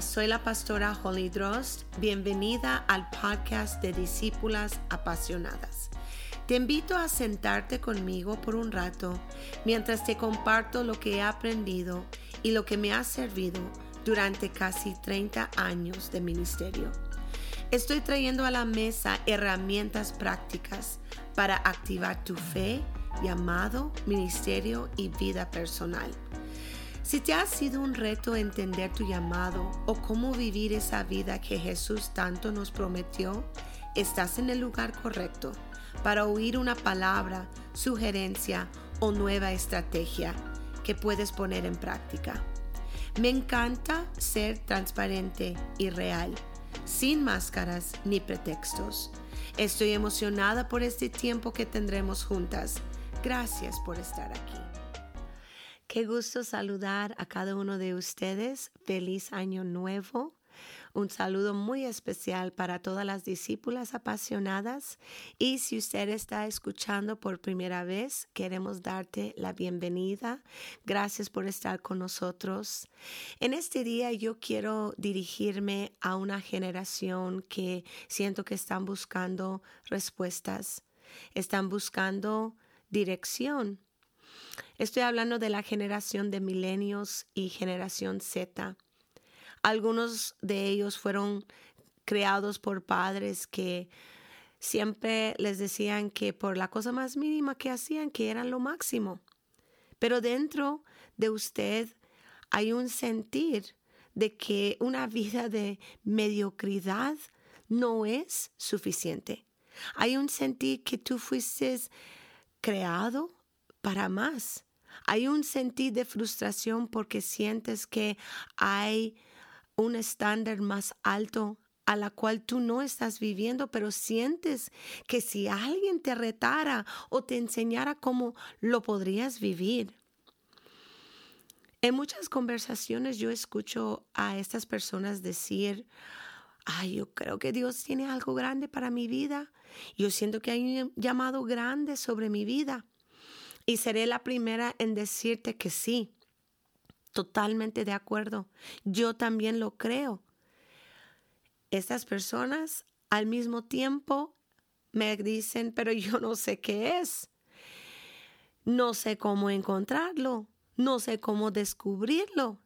Soy la pastora Holly Drost. Bienvenida al podcast de Discípulas Apasionadas. Te invito a sentarte conmigo por un rato mientras te comparto lo que he aprendido y lo que me ha servido durante casi 30 años de ministerio. Estoy trayendo a la mesa herramientas prácticas para activar tu fe, llamado, ministerio y vida personal. Si te ha sido un reto entender tu llamado o cómo vivir esa vida que Jesús tanto nos prometió, estás en el lugar correcto para oír una palabra, sugerencia o nueva estrategia que puedes poner en práctica. Me encanta ser transparente y real, sin máscaras ni pretextos. Estoy emocionada por este tiempo que tendremos juntas. Gracias por estar aquí. Qué gusto saludar a cada uno de ustedes. Feliz año nuevo. Un saludo muy especial para todas las discípulas apasionadas. Y si usted está escuchando por primera vez, queremos darte la bienvenida. Gracias por estar con nosotros. En este día yo quiero dirigirme a una generación que siento que están buscando respuestas, están buscando dirección Estoy hablando de la generación de milenios y generación Z. Algunos de ellos fueron creados por padres que siempre les decían que por la cosa más mínima que hacían, que eran lo máximo. Pero dentro de usted hay un sentir de que una vida de mediocridad no es suficiente. Hay un sentir que tú fuiste creado para más. Hay un sentir de frustración porque sientes que hay un estándar más alto a la cual tú no estás viviendo, pero sientes que si alguien te retara o te enseñara cómo lo podrías vivir. En muchas conversaciones yo escucho a estas personas decir, ay, yo creo que Dios tiene algo grande para mi vida. Yo siento que hay un llamado grande sobre mi vida. Y seré la primera en decirte que sí, totalmente de acuerdo. Yo también lo creo. Estas personas al mismo tiempo me dicen, pero yo no sé qué es. No sé cómo encontrarlo. No sé cómo descubrirlo.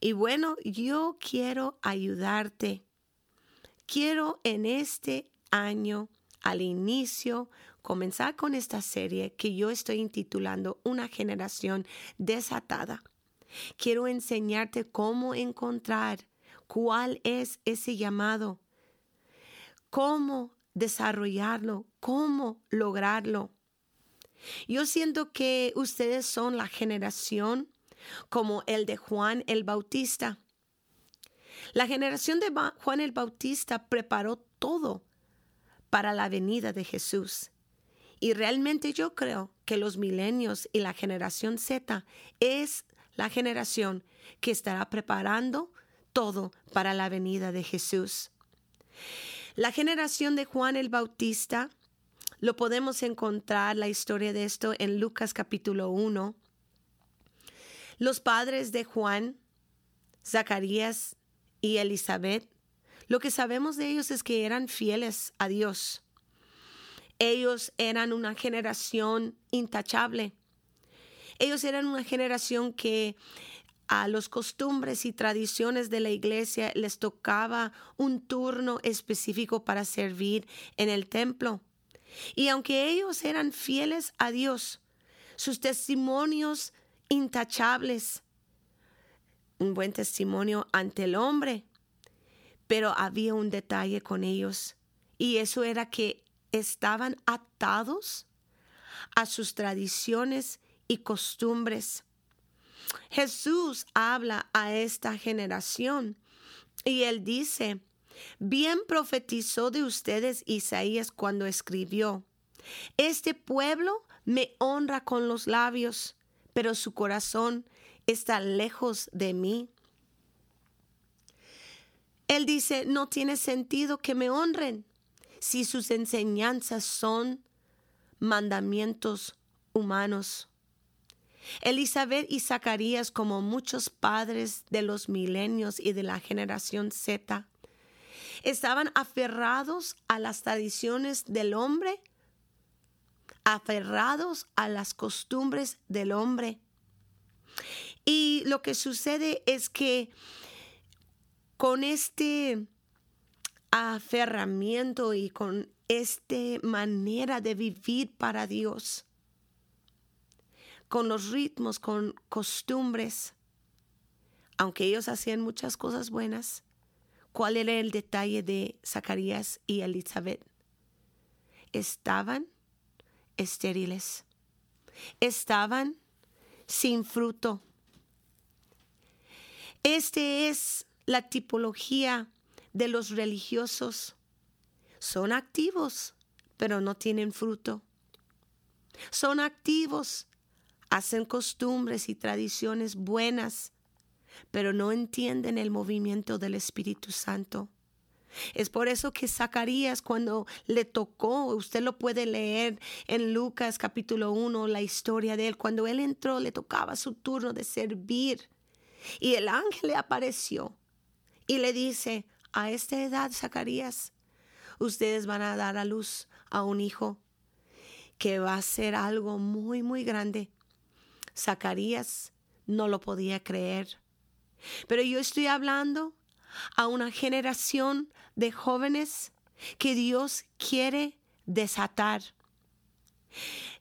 Y bueno, yo quiero ayudarte. Quiero en este año, al inicio, comenzar con esta serie que yo estoy intitulando Una generación desatada. Quiero enseñarte cómo encontrar cuál es ese llamado, cómo desarrollarlo, cómo lograrlo. Yo siento que ustedes son la generación como el de Juan el Bautista. La generación de Juan el Bautista preparó todo para la venida de Jesús. Y realmente yo creo que los milenios y la generación Z es la generación que estará preparando todo para la venida de Jesús. La generación de Juan el Bautista, lo podemos encontrar la historia de esto en Lucas capítulo 1. Los padres de Juan, Zacarías y Elizabeth, lo que sabemos de ellos es que eran fieles a Dios. Ellos eran una generación intachable. Ellos eran una generación que a los costumbres y tradiciones de la iglesia les tocaba un turno específico para servir en el templo. Y aunque ellos eran fieles a Dios, sus testimonios intachables, un buen testimonio ante el hombre, pero había un detalle con ellos, y eso era que estaban atados a sus tradiciones y costumbres. Jesús habla a esta generación y él dice, bien profetizó de ustedes Isaías cuando escribió, este pueblo me honra con los labios, pero su corazón está lejos de mí. Él dice, no tiene sentido que me honren si sus enseñanzas son mandamientos humanos. Elizabeth y Zacarías, como muchos padres de los milenios y de la generación Z, estaban aferrados a las tradiciones del hombre, aferrados a las costumbres del hombre. Y lo que sucede es que con este aferramiento y con esta manera de vivir para Dios, con los ritmos, con costumbres, aunque ellos hacían muchas cosas buenas, ¿cuál era el detalle de Zacarías y Elizabeth? Estaban estériles, estaban sin fruto. Este es la tipología de los religiosos. Son activos, pero no tienen fruto. Son activos, hacen costumbres y tradiciones buenas, pero no entienden el movimiento del Espíritu Santo. Es por eso que Zacarías cuando le tocó, usted lo puede leer en Lucas capítulo 1, la historia de él, cuando él entró le tocaba su turno de servir y el ángel le apareció y le dice, a esta edad, Zacarías, ustedes van a dar a luz a un hijo que va a ser algo muy, muy grande. Zacarías no lo podía creer. Pero yo estoy hablando a una generación de jóvenes que Dios quiere desatar.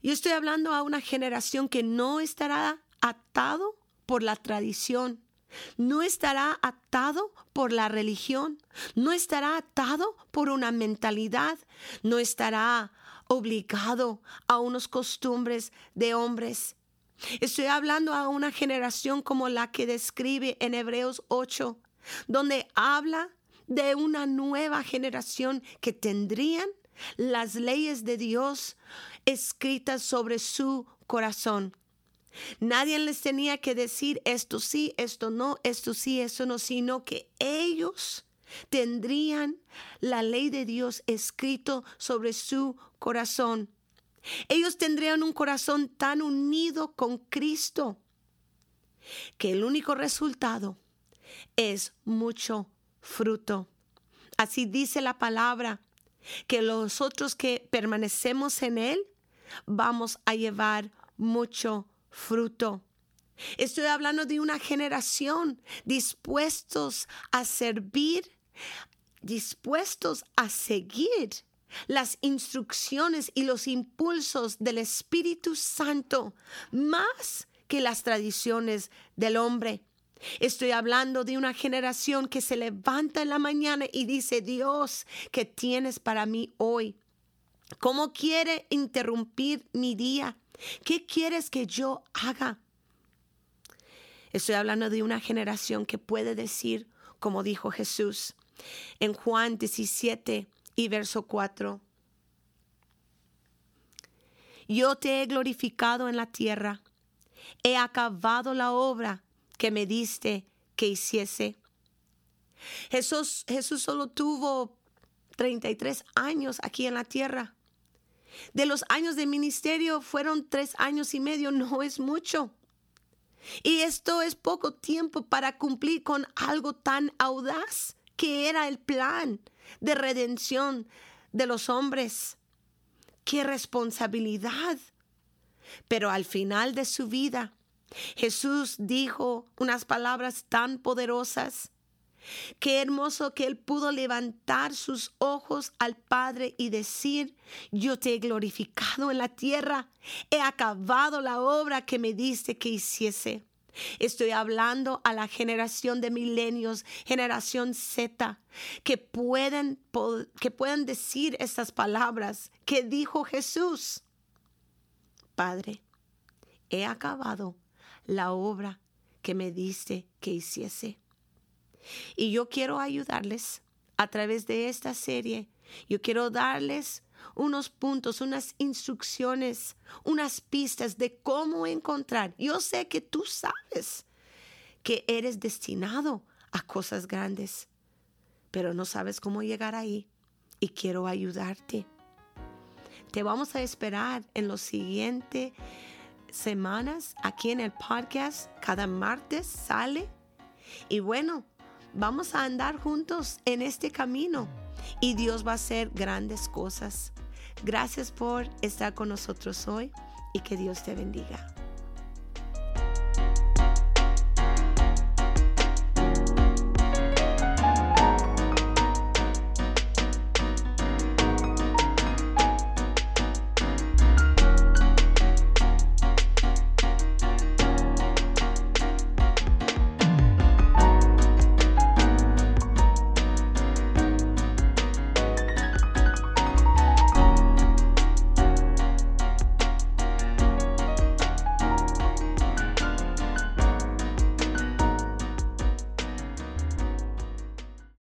Yo estoy hablando a una generación que no estará atado por la tradición, no estará atado por la religión, no estará atado por una mentalidad, no estará obligado a unos costumbres de hombres. Estoy hablando a una generación como la que describe en Hebreos 8, donde habla de una nueva generación que tendrían las leyes de Dios escritas sobre su corazón. Nadie les tenía que decir esto sí, esto no, esto sí, esto no, sino que ellos tendrían la ley de Dios escrito sobre su corazón. Ellos tendrían un corazón tan unido con Cristo que el único resultado es mucho fruto. Así dice la palabra, que nosotros que permanecemos en Él vamos a llevar mucho fruto. Estoy hablando de una generación dispuestos a servir, dispuestos a seguir las instrucciones y los impulsos del Espíritu Santo más que las tradiciones del hombre. Estoy hablando de una generación que se levanta en la mañana y dice, Dios, ¿qué tienes para mí hoy? ¿Cómo quiere interrumpir mi día? ¿Qué quieres que yo haga? Estoy hablando de una generación que puede decir, como dijo Jesús en Juan 17 y verso 4, yo te he glorificado en la tierra, he acabado la obra que me diste que hiciese. Jesús, Jesús solo tuvo 33 años aquí en la tierra. De los años de ministerio fueron tres años y medio, no es mucho. Y esto es poco tiempo para cumplir con algo tan audaz que era el plan de redención de los hombres. ¡Qué responsabilidad! Pero al final de su vida, Jesús dijo unas palabras tan poderosas Qué hermoso que él pudo levantar sus ojos al Padre y decir, yo te he glorificado en la tierra, he acabado la obra que me diste que hiciese. Estoy hablando a la generación de milenios, generación Z, que pueden, que decir estas palabras que dijo Jesús. Padre, he acabado la obra que me diste que hiciese. Y yo quiero ayudarles a través de esta serie. Yo quiero darles unos puntos, unas instrucciones, unas pistas de cómo encontrar. Yo sé que tú sabes que eres destinado a cosas grandes, pero no sabes cómo llegar ahí y quiero ayudarte. Te vamos a esperar en los siguientes semanas aquí en el podcast. Cada martes sale. Y bueno, vamos a andar juntos en este camino y Dios va a hacer grandes cosas. Gracias por estar con nosotros hoy y que Dios te bendiga.